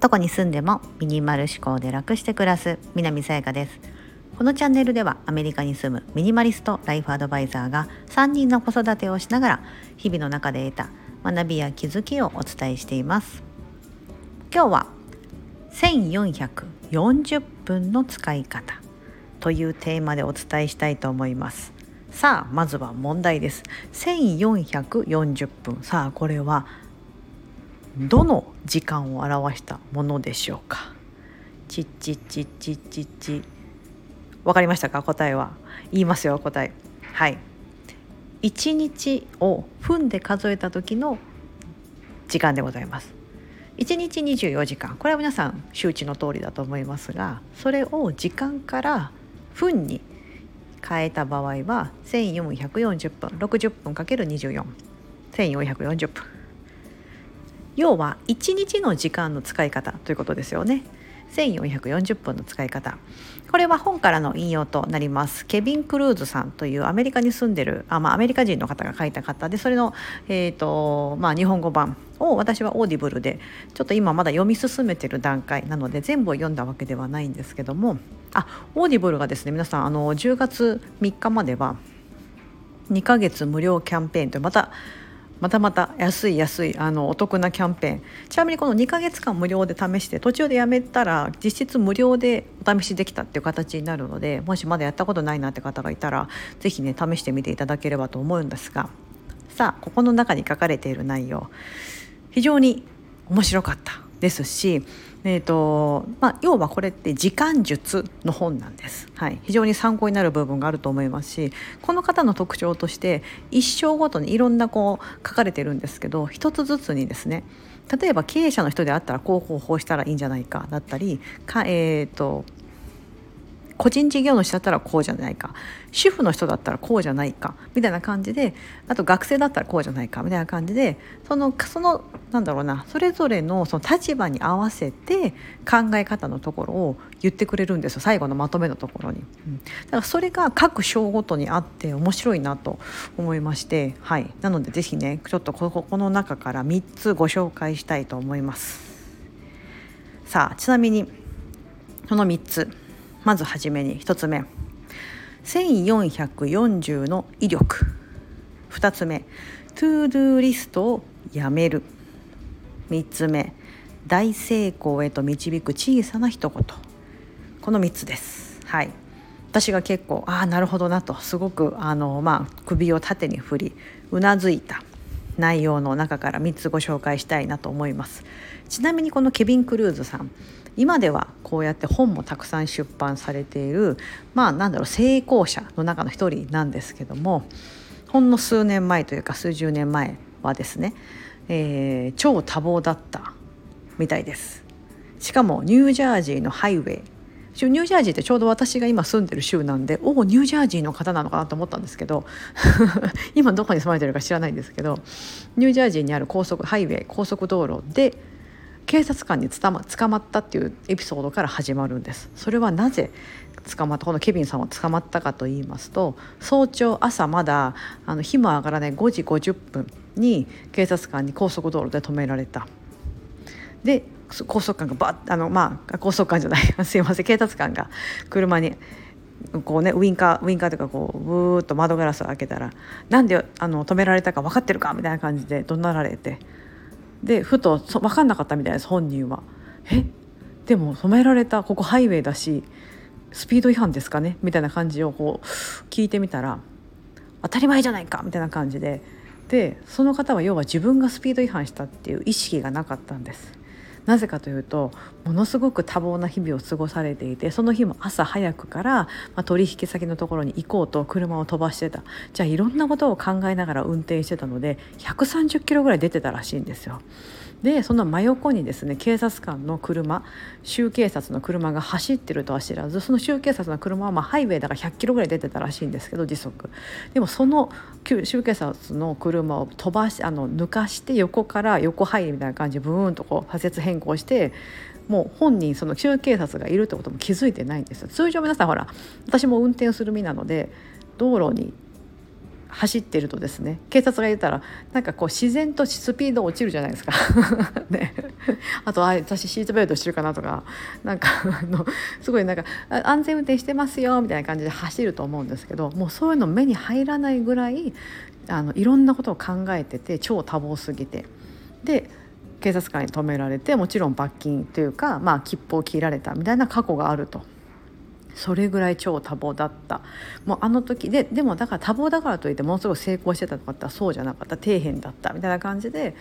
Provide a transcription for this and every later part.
どこに住んでもミニマル思考で楽して暮らす南さやかです。このチャンネルではアメリカに住むミニマリストライフアドバイザーが3人の子育てをしながら日々の中で得た学びや気づきをお伝えしています。今日は1440分の使い方というテーマでお伝えしたいと思います。さあまずは問題です。1440分。さあこれはどの時間を表したものでしょうか？ちっちっちっちっちっち。わかりましたか？答えは。言いますよ答え。はい。1日を分で数えた時の時間でございます。1日24時間。これは皆さん周知の通りだと思いますがそれを時間から分に変えた場合は1440分60分 ×241440 分。要は1日の時間の使い方ということですよね。1440分の使い方これは本からの引用となります。ケビン・クルーズさんというアメリカに住んでるあ、まあ、アメリカ人の方が書いた方でそれの、えーとまあ、日本語版。を私は Audible でちょっと今まだ読み進めてる段階なので全部を読んだわけではないんですけども。あ Audible がですね皆さんあの10月3日までは2ヶ月無料キャンペーンとまたまたまた安い安いあのお得なキャンペーン。ちなみにこの2ヶ月間無料で試して途中でやめたら実質無料でお試しできたっていう形になるのでもしまだやったことないなって方がいたら是非ね試してみていただければと思うんですが。さあここの中に書かれている内容。非常に面白かったですしえーとまあ、要はこれって時間術の本なんです、はい、非常に参考になる部分があると思いますしこの方の特徴として一生ごとにいろんなこう書かれてるんですけど一つずつにですね例えば経営者の人であったらこう方法したらいいんじゃないかだったりか、えーと個人事業主だったらこうじゃないか。主婦の人だったらこうじゃないか。みたいな感じであと学生だったらこうじゃないか。みたいな感じでそのそのなんだろうな。それぞれのその立場に合わせて考え方のところを言ってくれるんですよ。最後のまとめのところに、うん、だからそれが各章ごとにあって面白いなと思いまして。はい。なので是非ねちょっとここの中から3つご紹介したいと思います。さあちなみにその3つ。まずはじめに1つ目。1440の威力。2つ目。 to do リストをやめる。3つ目。大成功へと導く小さな一言。この3つです。はい。私が結構ああなるほどなと。すごくあの、まあ、首を縦に振りうなずいた。内容の中から3つご紹介したいなと思います。ちなみにこのケビン・クルーズさん今ではこうやって本もたくさん出版されているまあなんだろう成功者の中の一人なんですけどもほんの数年前というか数十年前はですね、えー、超多忙だったみたいです。しかもニュージャージーのハイウェイニュージャージーってちょうど私が今住んでる州なんでおおニュージャージーの方なのかなと思ったんですけど 今どこに住まれてるか知らないんですけどニュージャージーにある高速ハイウェイ高速道路で警察官に捕ま捕まったっていうエピソードから始まるんです。それはなぜ捕まったこのケビンさんは捕まったかと言いますと早朝朝まだあの日も上がらない5時50分に警察官に高速道路で止められた。で高速官がバッあのまあ高速官じゃない すいません警察官が車にこうねウインカーウインカーというかこうブーッと窓ガラスを開けたら「なんであの止められたか分かってるか?」みたいな感じで怒鳴られてでふと分かんなかったみたいです本人は。え？でも止められたここハイウェイだしスピード違反ですかね？みたいな感じをこう聞いてみたら当たり前じゃないかみたいな感じででその方は要は自分がスピード違反したっていう意識がなかったんです。なぜかというとものすごく多忙な日々を過ごされていてその日も朝早くから、まあ、取引先のところに行こうと車を飛ばしてたじゃあいろんなことを考えながら運転してたので130キロぐらい出てたらしいんですよ。でその真横にですね警察官の車州警察の車が走ってるとは知らずその州警察の車はまハイウェイだから100キロぐらい出てたらしいんですけど時速。でもその州警察の車を飛ばしあの抜かして横から横入りみたいな感じでブーンとこう左折変更してもう本人その州警察がいるってことも気づいてないんですよ。通常皆さんほら私も運転する身なので道路に走ってるとですね警察が言ったらなんかこう自然とスピード落ちるじゃないですか。ね、あとあ私シートベルトしてるかなとか。なんかあのすごいなんか安全運転してますよみたいな感じで走ると思うんですけどもうそういうの目に入らないぐらいあのいろんなことを考えてて超多忙すぎて。で警察官に止められてもちろん罰金というか、まあ、切符を切られたみたいな過去があると。それぐらい超多忙だった。もうあの時ででもだから多忙だからといってものすごい成功してたとかってそうじゃなかった。底辺だったみたいな感じで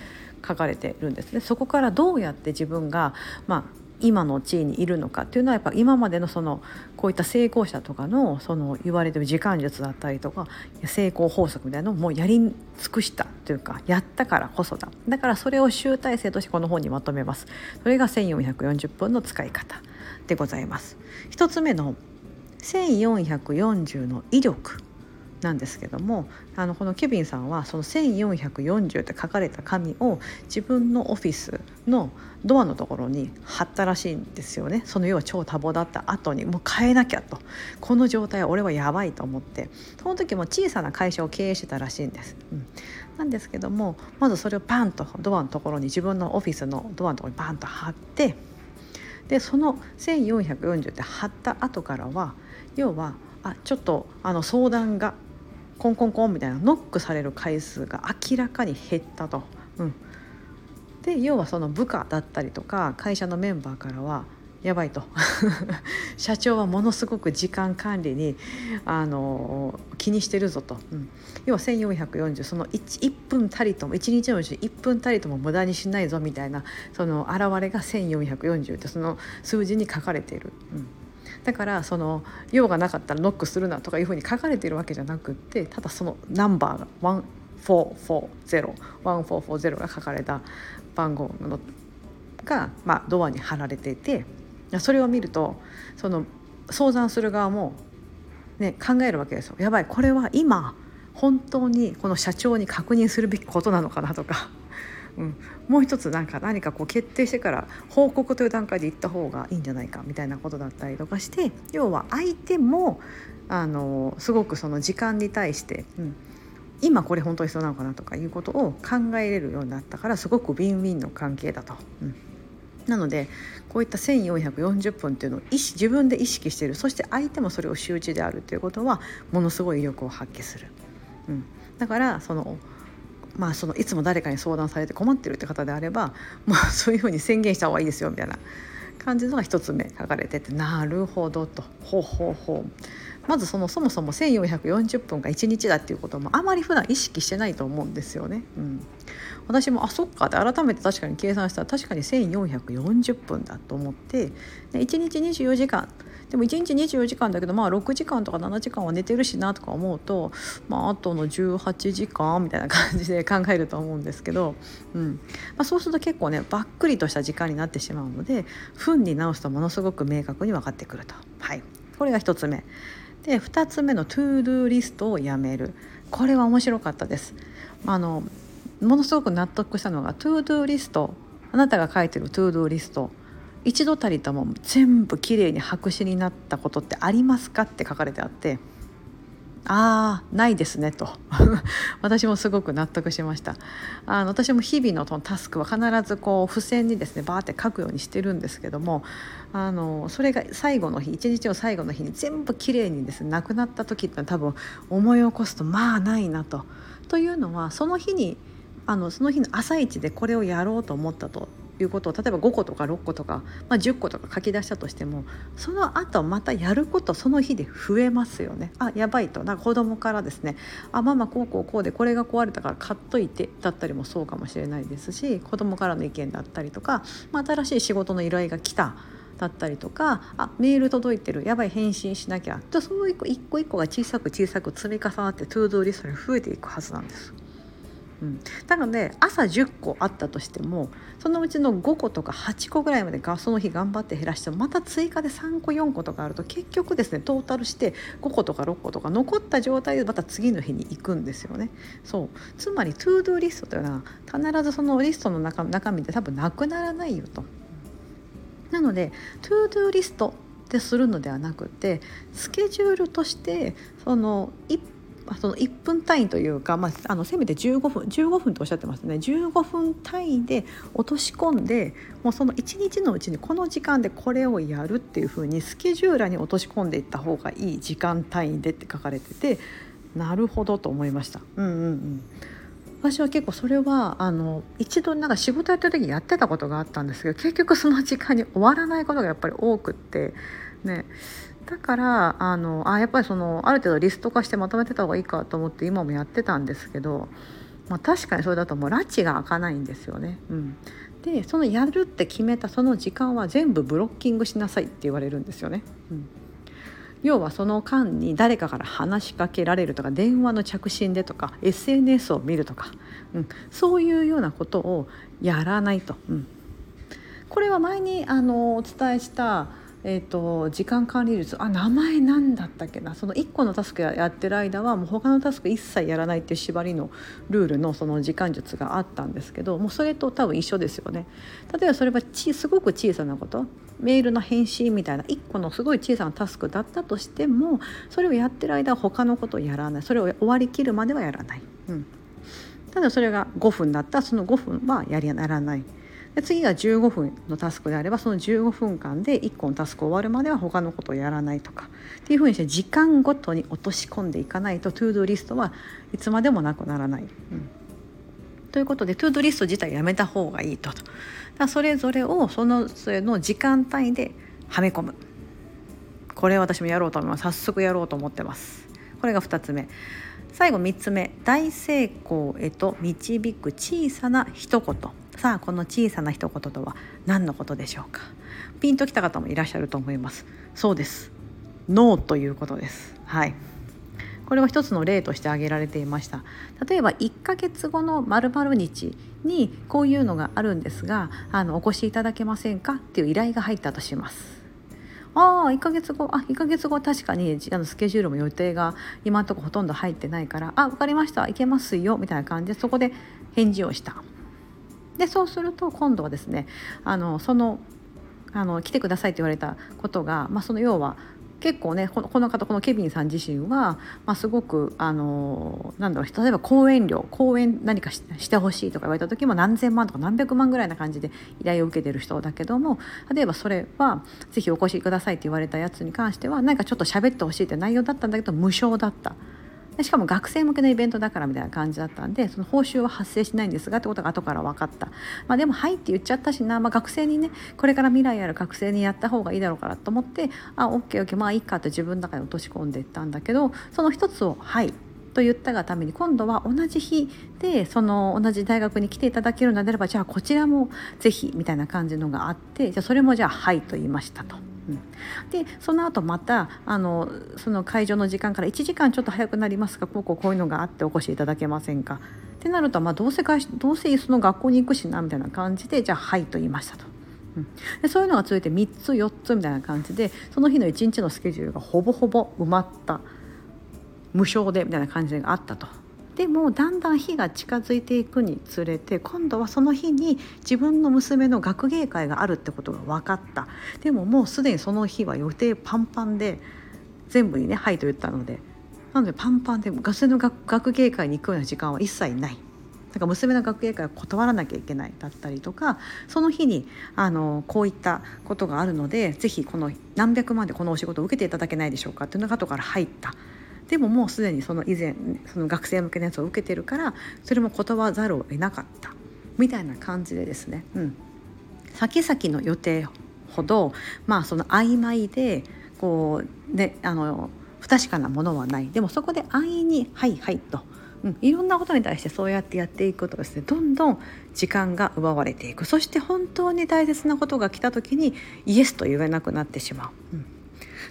書かれてるんですね。そこからどうやって自分が、まあ、今の地位にいるのかっていうのはやっぱ今までのそのこういった成功者とかのその言われてる時間術だったりとか成功法則みたいなのをもうやり尽くしたというかやったからこそだ。だからそれを集大成としてこの本にまとめます。それが1440分の使い方。でございます。一つ目の1440の威力なんですけどもあのこのケビンさんはその1440って書かれた紙を自分のオフィスのドアのところに貼ったらしいんですよね。その要は超多忙だった後にもう変えなきゃと。この状態は俺はやばいと思って。その時も小さな会社を経営してたらしいんです。うん、なんですけどもまずそれをパンとドアのところに自分のオフィスのドアのところにパンと貼ってでその1440って貼った後からは要はあちょっとあの相談がコンコンコンみたいなノックされる回数が明らかに減ったと。うん、で要はその部下だったりとか会社のメンバーからはやばいと。社長はものすごく時間管理にあの気にしてるぞと、うん、要は1440その 1, 1分たりとも1日のうち1分たりとも無駄にしないぞみたいなその現れが1440ってその数字に書かれている。うん。だからその用がなかったらノックするなとかいうふうに書かれているわけじゃなくってただそのナンバーが14401440が書かれた番号のが、まあ、ドアに貼られていてそれを見るとその相談する側も、ね、考えるわけですよ。やばいこれは今本当にこの社長に確認するべきことなのかなとか うん、もう一つなんか何かこう決定してから報告という段階で行った方がいいんじゃないかみたいなことだったりとかして要は相手もあのすごくその時間に対して、うん、今これ本当に必要なのかなとかいうことを考えれるようになったからすごくウィンウィンの関係だと。うんなのでこういった1440分っていうのを意識自分で意識している。そして相手もそれを周知であるということはものすごい威力を発揮する。うん、だからそのまあ、そのいつも誰かに相談されて困ってるって方であれば、まあ、そういうふうに宣言した方がいいですよみたいな。感じのが一つ目書かれててなるほどと。ほうほうほう。まずそのそもそも1440分が1日だっていうこともあまり普段意識してないと思うんですよね。うん、私もあそっかって改めて確かに計算したら確かに1440分だと思ってで1日24時間でも1日24時間だけどまあ6時間とか7時間は寝てるしなとか思うと、まあ、あとの18時間みたいな感じで考えると思うんですけど、うんまあ、そうすると結構ねばっくりとした時間になってしまうので分に直すとものすごく明確に分かってくると。はい、これが1つ目。で2つ目の to do リストをやめるこれは面白かったです。あのものすごく納得したのが to do リストあなたが書いてる to do リスト一度たりとも全部きれいに白紙になったことってありますかって書かれてあってああないですねと。私もすごく納得しました。あの私も日々ののタスクは必ずこう付箋にですねバーって書くようにしてるんですけどもあのそれが最後の日一日の最後の日に全部きれいにですねなくなった時って多分思い起こすとまあないなと。というのはその日にあのその日の朝一でこれをやろうと思ったということを例えば5個とか6個とか、まあ、10個とか書き出したとしてもその後またやることその日で増えますよね。あやばいと。なんか子供からですねあママこうこうこうでこれが壊れたから買っといてだったりもそうかもしれないですし子供からの意見だったりとか、まあ、新しい仕事の依頼が来ただったりとかあメール届いてるやばい返信しなきゃ。とそういう一個一個が小さく小さく積み重なって to do リストに増えていくはずなんです。うん、なので朝10個あったとしてもそのうちの5個とか8個ぐらいまでがその日頑張って減らしてまた追加で3個4個とかあると結局ですねトータルして5個とか6個とか残った状態でまた次の日に行くんですよね。そうつまり to do リストというのは必ずそのリストの中中身で多分なくならないよと。なので to do リストってするのではなくてスケジュールとしてその1その1分単位というか、まあ、あのせめて15分15分とおっしゃってますね。15分単位で落とし込んでもうその1日のうちにこの時間でこれをやるっていうふうにスケジューラーに落とし込んでいった方がいい時間単位でって書かれててなるほどと思いました。うんうんうん。私は結構それはあの一度なんか仕事やってる時やってたことがあったんですけど結局その時間に終わらないことがやっぱり多くってね。だからあのあやっぱりそのある程度リスト化してまとめてた方がいいかと思って今もやってたんですけど、まあ、確かにそれだともう拉致が開かないんですよね。うん、でそのやるって決めたその時間は全部ブロッキングしなさいって言われるんですよね。うん要はその間に誰かから話しかけられるとか電話の着信でとか SNS を見るとか、うん、そういうようなことをやらないと。うん、これは前にあのお伝えしたえーと、時間管理術あ名前なんだったっけな？その1個のタスクやってる間はもう他のタスク一切やらないっていう縛りのルールのその時間術があったんですけどもうそれと多分一緒ですよね。例えばそれはちすごく小さなことメールの返信みたいな1個のすごい小さなタスクだったとしてもそれをやってる間は他のことをやらないそれを終わりきるまではやらない。うん、ただそれが5分だったらその5分はやりやらない。で次が15分のタスクであればその15分間で1個のタスク終わるまでは他のことをやらないとかっていうふうにして時間ごとに落とし込んでいかないとトゥードリストはいつまでもなくならない。うん、ということで to do リスト自体やめた方がいいと。だそれぞれをそのそれの時間単位ではめ込む。これ私もやろうと思います早速やろうと思ってます。これが2つ目最後3つ目大成功へと導く小さな一言さあこの小さな一言とは何のことでしょうか？ピンときた方もいらっしゃると思います。そうです。ノーということです。はい。これは一つの例として挙げられていました。例えば1ヶ月後の〇〇日にこういうのがあるんですがあのお越しいただけませんか？っていう依頼が入ったとします。ああ1ヶ月後。あ1ヶ月後確かにあのスケジュールも予定が今のところほとんど入ってないからあ分かりました。行けますよ。みたいな感じでそこで返事をした。でそうすると今度はですねあのそのあの来てくださいって言われたことが、まあ、その要は結構ねこのこの方このケビンさん自身は、まあ、すごくあのなんだろう例えば講演料講演何かしてほしいとか言われた時も何千万とか何百万ぐらいな感じで依頼を受けてる人だけども例えばそれは是非お越しくださいって言われたやつに関しては何かちょっと喋ってほしいって内容だったんだけど無償だった。しかも学生向けのイベントだからみたいな感じだったんでその報酬は発生しないんですがってことが後から分かった、まあ、でも「はい」って言っちゃったしな、まあ、学生にねこれから未来ある学生にやった方がいいだろうからと思ってあオッケーオッケー。まあいいかって自分の中に落とし込んでいったんだけどその一つを「はい」と言ったがために今度は同じ日でその同じ大学に来ていただけるのであればじゃあこちらも是非みたいな感じのがあってじゃあそれもじゃあ「はい」と言いましたと。でその後またあのその会場の時間から1時間ちょっと早くなりますがこうこうこういうのがあってお越しいただけませんか？ってなると、まあ、どうせどうせその学校に行くしなみたいな感じでじゃあ「はい」と言いましたと。うん、でそういうのが続いて3つ4つみたいな感じでその日の1日のスケジュールがほぼほぼ埋まった。無償でみたいな感じがあったと。でもだんだん日が近づいていくにつれて今度はその日に自分の娘の学芸会があるってことが分かった。でももうすでにその日は予定パンパンで全部にね「はい」と言ったので。なのでパンパンで学生の学芸会に行くような時間は一切ない。だから娘の学芸会を断らなきゃいけないだったりとかその日にあのこういったことがあるのでぜひこの何百万でこのお仕事を受けていただけないでしょうかっていうのが後から入った。でももうすでにその以前その学生向けのやつを受けてるからそれも断らざるを得なかった。みたいな感じでですね、うん、先々の予定ほどまあその曖昧でこうねあの不確かなものはない。でもそこで安易に「はいはい」と。うん、いろんなことに対してそうやってやっていくとですね。どんどん時間が奪われていく。そして本当に大切なことが来た時にイエスと言えなくなってしまう。うん。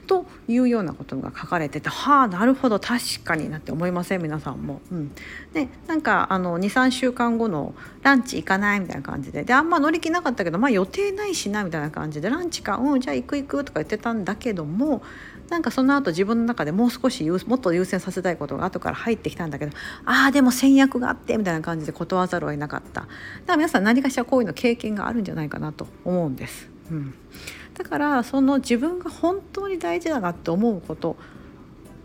というようなことが書かれててはあなるほど確かになって思いません皆さんも。うん、でなんか23週間後のランチ行かないみたいな感じでであんま乗り気なかったけど、まあ、予定ないしなみたいな感じでランチかうんじゃあ行く行くとか言ってたんだけどもなんかその後自分の中でもう少しもっと優先させたいことが後から入ってきたんだけどああでも戦略があってみたいな感じで断らざるを得なかっただから皆さん何かしらこういうの経験があるんじゃないかなと思うんです。うんだからその自分が本当に大事だなって思うこと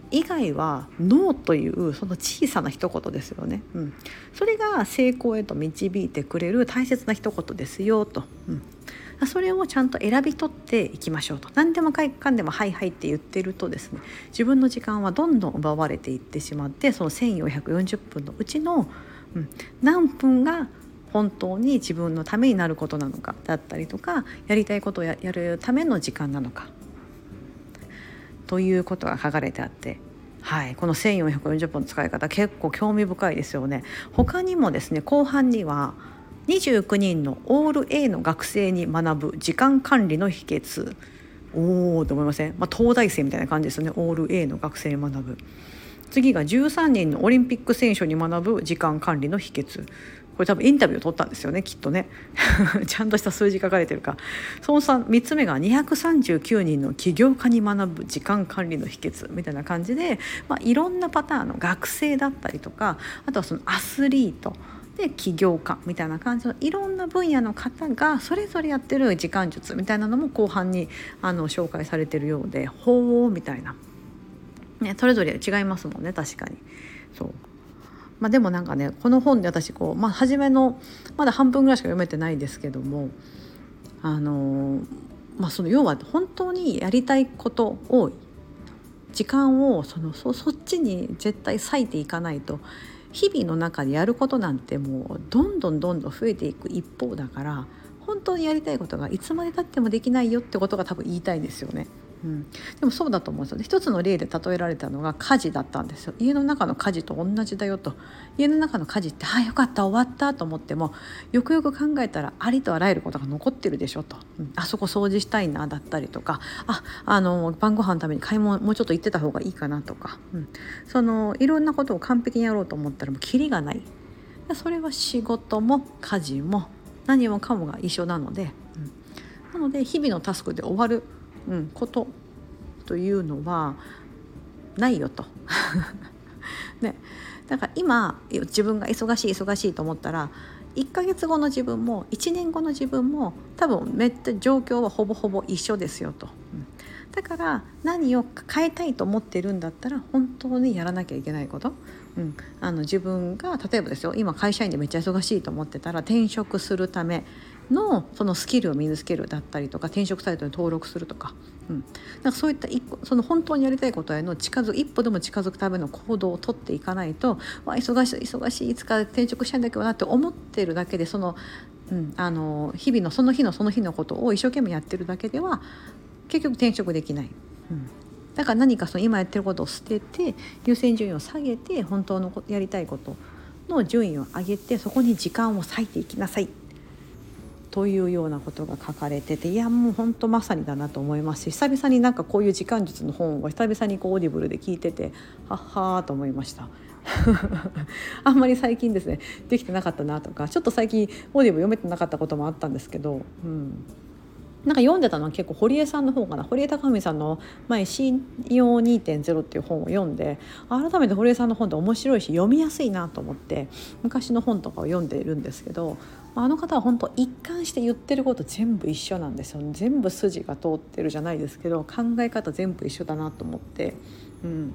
以外はノーというその小さな一言ですよね、うん、それが成功へと導いてくれる大切な一言ですよと、うん、それをちゃんと選び取っていきましょうと。何でもかんでも「はいはい」って言ってるとですね自分の時間はどんどん奪われていってしまってその1440分のうちの、うん、何分が本当に自分のためになることなのかだったりとかやりたいことをやるための時間なのか。ということが書かれてあって。はい、この1440分の使い方結構興味深いですよね。他にもですね後半には29人のオール A の学生に学ぶ時間管理の秘訣。おおと思いません、まあ、東大生みたいな感じですよね。オール A の学生に学ぶ。次が13人のオリンピック選手に学ぶ時間管理の秘訣。これ多分インタビューを取ったんですよねきっとね。ちゃんとした数字書かれてるか。その 3, 3つ目が239人の起業家に学ぶ時間管理の秘訣みたいな感じで、まあ、いろんなパターンの学生だったりとかあとはそのアスリートで起業家みたいな感じのいろんな分野の方がそれぞれやってる時間術みたいなのも後半にあの紹介されてるようでほうみたいな、ね、それぞれ違いますもんね確かに。そう。まあ、でもなんかねこの本で私こう、まあ、初めのまだ半分ぐらいしか読めてないですけどもあのまあその要は本当にやりたいことを時間をそのそそっちに絶対割いていかないと日々の中でやることなんてもうどんどんどんどん増えていく一方だから本当にやりたいことがいつまでたってもできないよってことが多分言いたいんですよね。うん、でもそうだと思うんですよ。ね一つの例で例えられたのが家事だったんですよ。家の中の家事と同じだよと。家の中の家事ってああよかった終わったと思ってもよくよく考えたらありとあらゆることが残ってるでしょと、うん、あそこ掃除したいなだったりとか。ああの晩ご飯のために買い物もうちょっと行ってた方がいいかなとか、うん、そのいろんなことを完璧にやろうと思ったらもうキリがない。それは仕事も家事も何もかもが一緒なので、うん、なので日々のタスクで終わるうん、ことというのはないよと。ね、だから今自分が忙しい忙しいと思ったら1ヶ月後の自分も1年後の自分も多分めっちゃ状況はほぼほぼ一緒ですよと。うんだから何を変えたいと思ってるんだったら本当にやらなきゃいけないこと、うん、あの自分が例えばですよ今会社員でめっちゃ忙しいと思ってたら転職するためのそのスキルを身につけるだったりとか転職サイトに登録するとか,、うん、なんかそういった一その本当にやりたいことへの近づ一歩でも近づくための行動をとっていかないとわ忙しい忙しいいつか転職したいんだけどなって思ってるだけでその,、うん、あの日々のその日のその日のことを一生懸命やってるだけでは結局転職できない。うん。だから何かその今やってることを捨てて優先順位を下げて本当のやりたいことの順位を上げてそこに時間を割いていきなさい。というようなことが書かれてていやもうほんとまさにだなと思いますし久々になんかこういう時間術の本を久々にこう Audible で聞いててはっはーと思いました。あんまり最近ですねできてなかったなとかちょっと最近オーディブ読めてなかったこともあったんですけど、うん、なんか読んでたのは結構堀江さんの方かな。堀江貴文さんの前「信用2.0」っていう本を読んで改めて堀江さんの本って面白いし読みやすいなと思って昔の本とかを読んでいるんですけどあの方は本当一貫して言ってること全部一緒なんですよ。ね全部筋が通ってるじゃないですけど考え方全部一緒だなと思って、うん、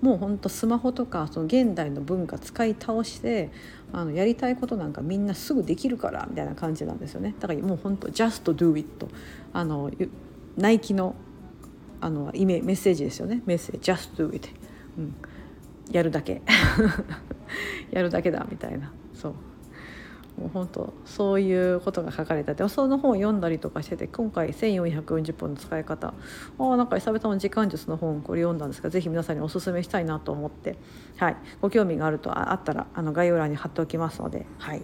もうほんとスマホとかその現代の文化使い倒してあのやりたいことなんかみんなすぐできるからみたいな感じなんですよね。だからもう本当 just do it あのナイキのあのイメメッセージですよね。メッセージ just do it、うん、やるだけ。やるだけだみたいな。そう。もう本当そういうことが書かれててその本を読んだりとかしてて今回1440分の使い方。あなんか久々の時間術の本これ読んだんですが是非皆さんにおすすめしたいなと思って、はい、ご興味があるとあったらあの概要欄に貼っておきますので、はい、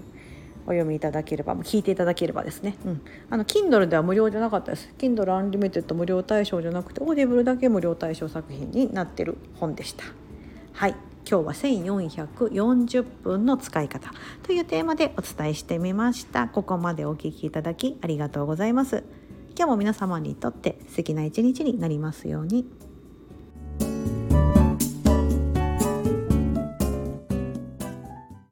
お読みいただければ聞いていただければですね、うん、あの Kindle では無料じゃなかったです。Kindle Unlimited 無料対象じゃなくて Audible だけ無料対象作品になってる本でした。はい。今日は1440分の使い方というテーマでお伝えしてみましたここまでお聴きいただきありがとうございます今日も皆様にとって素敵な一日になりますように。